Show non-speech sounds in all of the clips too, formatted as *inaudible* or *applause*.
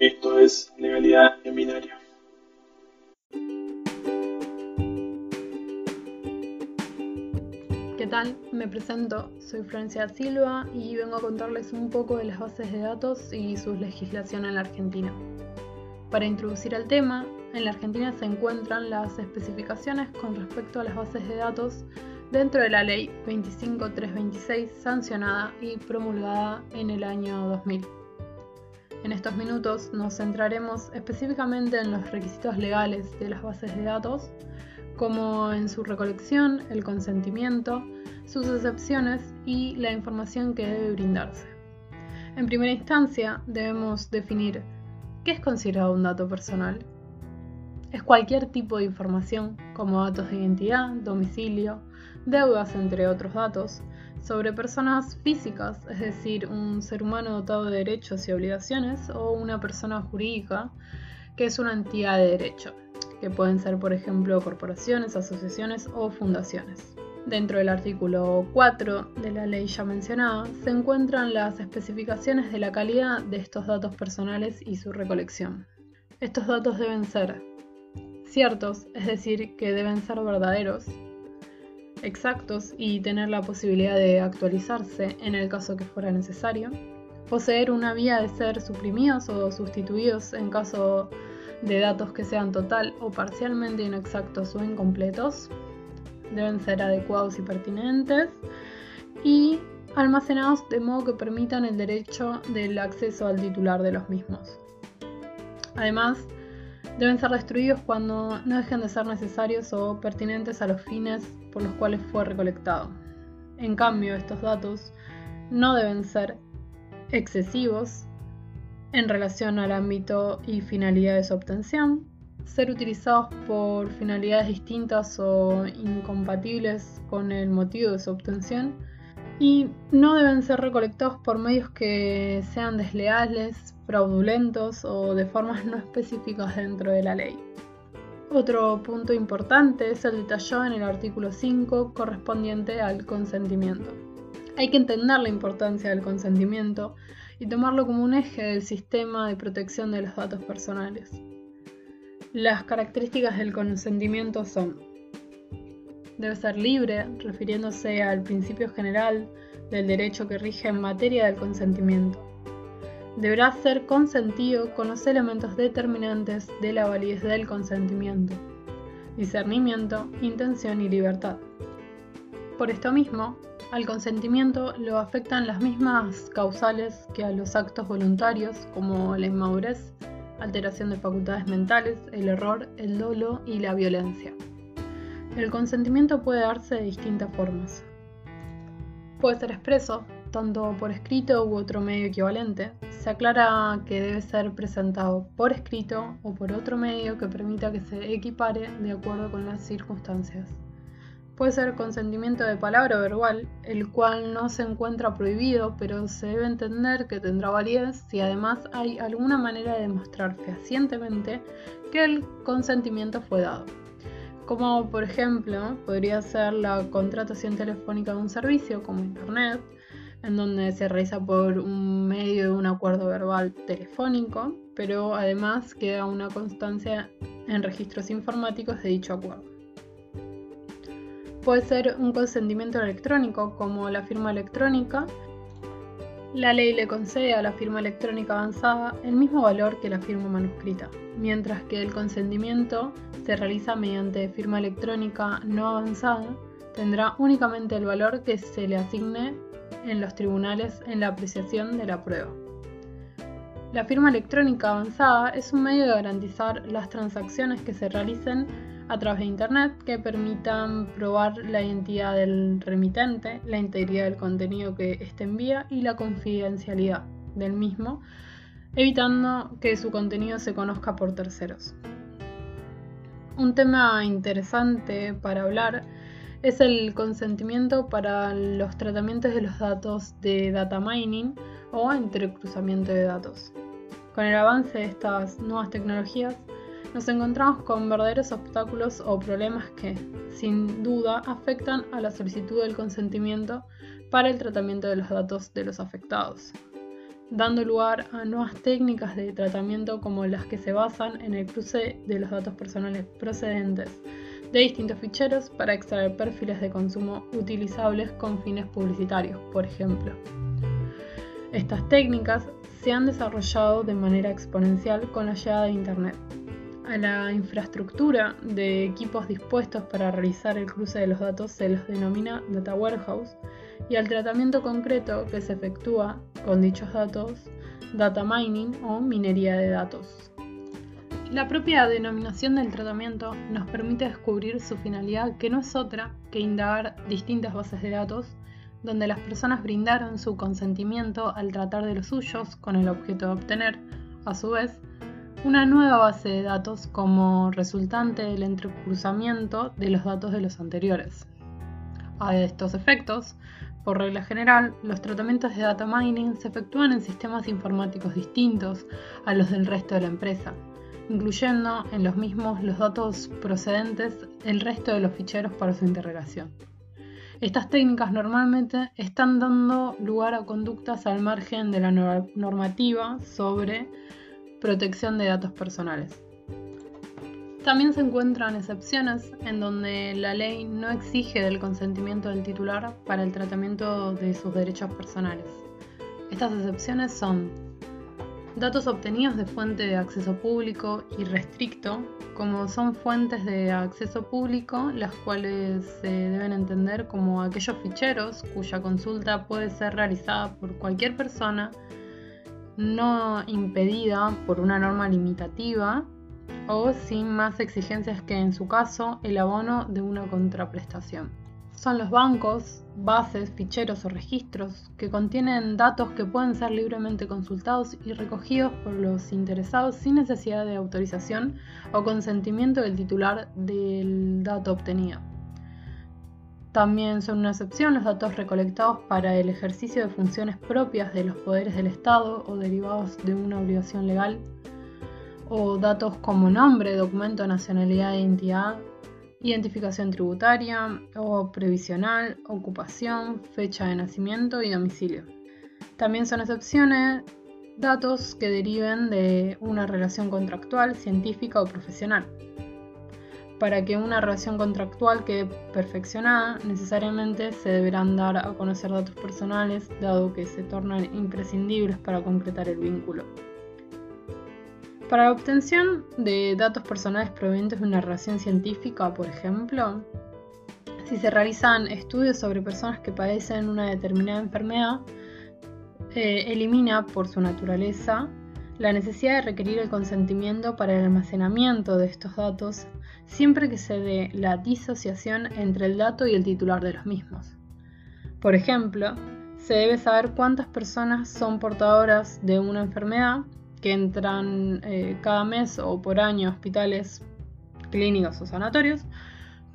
Esto es Legalidad en Binario. ¿Qué tal? Me presento, soy Francia Silva y vengo a contarles un poco de las bases de datos y su legislación en la Argentina. Para introducir el tema, en la Argentina se encuentran las especificaciones con respecto a las bases de datos dentro de la Ley 25326 sancionada y promulgada en el año 2000. En estos minutos nos centraremos específicamente en los requisitos legales de las bases de datos, como en su recolección, el consentimiento, sus excepciones y la información que debe brindarse. En primera instancia, debemos definir qué es considerado un dato personal. Es cualquier tipo de información, como datos de identidad, domicilio, deudas, entre otros datos, sobre personas físicas, es decir, un ser humano dotado de derechos y obligaciones, o una persona jurídica, que es una entidad de derecho, que pueden ser, por ejemplo, corporaciones, asociaciones o fundaciones. Dentro del artículo 4 de la ley ya mencionada se encuentran las especificaciones de la calidad de estos datos personales y su recolección. Estos datos deben ser ciertos, es decir, que deben ser verdaderos, exactos y tener la posibilidad de actualizarse en el caso que fuera necesario, poseer una vía de ser suprimidos o sustituidos en caso de datos que sean total o parcialmente inexactos o incompletos, deben ser adecuados y pertinentes y almacenados de modo que permitan el derecho del acceso al titular de los mismos. Además, deben ser destruidos cuando no dejen de ser necesarios o pertinentes a los fines por los cuales fue recolectado. En cambio, estos datos no deben ser excesivos en relación al ámbito y finalidad de su obtención, ser utilizados por finalidades distintas o incompatibles con el motivo de su obtención y no deben ser recolectados por medios que sean desleales, fraudulentos o de formas *laughs* no específicas dentro de la ley. Otro punto importante es el detallado en el artículo 5 correspondiente al consentimiento. Hay que entender la importancia del consentimiento y tomarlo como un eje del sistema de protección de los datos personales. Las características del consentimiento son debe ser libre, refiriéndose al principio general del derecho que rige en materia del consentimiento. Deberá ser consentido con los elementos determinantes de la validez del consentimiento, discernimiento, intención y libertad. Por esto mismo, al consentimiento lo afectan las mismas causales que a los actos voluntarios como la inmadurez, alteración de facultades mentales, el error, el dolo y la violencia. El consentimiento puede darse de distintas formas. Puede ser expreso, tanto por escrito u otro medio equivalente. Se aclara que debe ser presentado por escrito o por otro medio que permita que se equipare de acuerdo con las circunstancias. Puede ser consentimiento de palabra o verbal, el cual no se encuentra prohibido, pero se debe entender que tendrá validez si además hay alguna manera de demostrar fehacientemente que el consentimiento fue dado. Como por ejemplo podría ser la contratación telefónica de un servicio como Internet, en donde se realiza por un medio de un acuerdo verbal telefónico, pero además queda una constancia en registros informáticos de dicho acuerdo. Puede ser un consentimiento electrónico, como la firma electrónica. La ley le concede a la firma electrónica avanzada el mismo valor que la firma manuscrita, mientras que el consentimiento se realiza mediante firma electrónica no avanzada, tendrá únicamente el valor que se le asigne en los tribunales en la apreciación de la prueba. La firma electrónica avanzada es un medio de garantizar las transacciones que se realicen a través de Internet que permitan probar la identidad del remitente, la integridad del contenido que éste envía y la confidencialidad del mismo, evitando que su contenido se conozca por terceros. Un tema interesante para hablar es el consentimiento para los tratamientos de los datos de data mining o entrecruzamiento de datos. Con el avance de estas nuevas tecnologías, nos encontramos con verdaderos obstáculos o problemas que, sin duda, afectan a la solicitud del consentimiento para el tratamiento de los datos de los afectados. dando lugar a nuevas técnicas de tratamiento como las que se basan en el cruce de los datos personales procedentes de distintos ficheros para extraer perfiles de consumo utilizables con fines publicitarios, por ejemplo. Estas técnicas se han desarrollado de manera exponencial con la llegada de Internet. A la infraestructura de equipos dispuestos para realizar el cruce de los datos se los denomina Data Warehouse y al tratamiento concreto que se efectúa con dichos datos, data mining o minería de datos. La propia denominación del tratamiento nos permite descubrir su finalidad que no es otra que indagar distintas bases de datos donde las personas brindaron su consentimiento al tratar de los suyos con el objeto de obtener, a su vez, una nueva base de datos como resultante del entrecruzamiento de los datos de los anteriores. A estos efectos, por regla general, los tratamientos de data mining se efectúan en sistemas informáticos distintos a los del resto de la empresa, incluyendo en los mismos los datos procedentes del resto de los ficheros para su interrogación. Estas técnicas normalmente están dando lugar a conductas al margen de la normativa sobre protección de datos personales. También se encuentran excepciones en donde la ley no exige del consentimiento del titular para el tratamiento de sus derechos personales. Estas excepciones son datos obtenidos de fuente de acceso público y restricto, como son fuentes de acceso público, las cuales se deben entender como aquellos ficheros cuya consulta puede ser realizada por cualquier persona no impedida por una norma limitativa o sin más exigencias que en su caso el abono de una contraprestación. Son los bancos, bases, ficheros o registros que contienen datos que pueden ser libremente consultados y recogidos por los interesados sin necesidad de autorización o consentimiento del titular del dato obtenido. También son una excepción los datos recolectados para el ejercicio de funciones propias de los poderes del Estado o derivados de una obligación legal o datos como nombre, documento, nacionalidad e identidad, identificación tributaria o previsional, ocupación, fecha de nacimiento y domicilio. También son excepciones datos que deriven de una relación contractual, científica o profesional. Para que una relación contractual quede perfeccionada, necesariamente se deberán dar a conocer datos personales, dado que se tornan imprescindibles para concretar el vínculo. Para la obtención de datos personales provenientes de una relación científica, por ejemplo, si se realizan estudios sobre personas que padecen una determinada enfermedad, eh, elimina por su naturaleza la necesidad de requerir el consentimiento para el almacenamiento de estos datos siempre que se dé la disociación entre el dato y el titular de los mismos. Por ejemplo, se debe saber cuántas personas son portadoras de una enfermedad que entran eh, cada mes o por año a hospitales clínicos o sanatorios,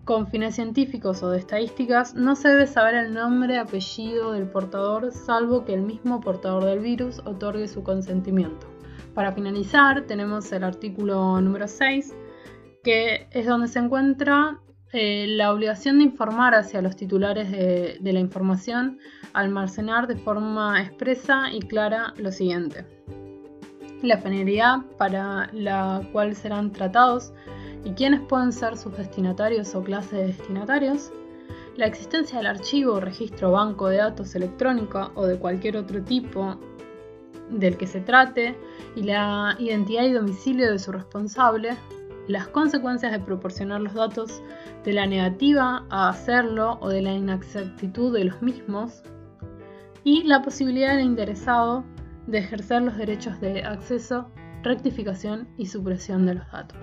con fines científicos o de estadísticas, no se debe saber el nombre, apellido del portador, salvo que el mismo portador del virus otorgue su consentimiento. Para finalizar, tenemos el artículo número 6, que es donde se encuentra eh, la obligación de informar hacia los titulares de, de la información, almacenar de forma expresa y clara lo siguiente la finalidad para la cual serán tratados y quiénes pueden ser sus destinatarios o clase de destinatarios, la existencia del archivo, registro, banco de datos electrónica o de cualquier otro tipo del que se trate y la identidad y domicilio de su responsable, las consecuencias de proporcionar los datos de la negativa a hacerlo o de la inexactitud de los mismos y la posibilidad del interesado de ejercer los derechos de acceso, rectificación y supresión de los datos.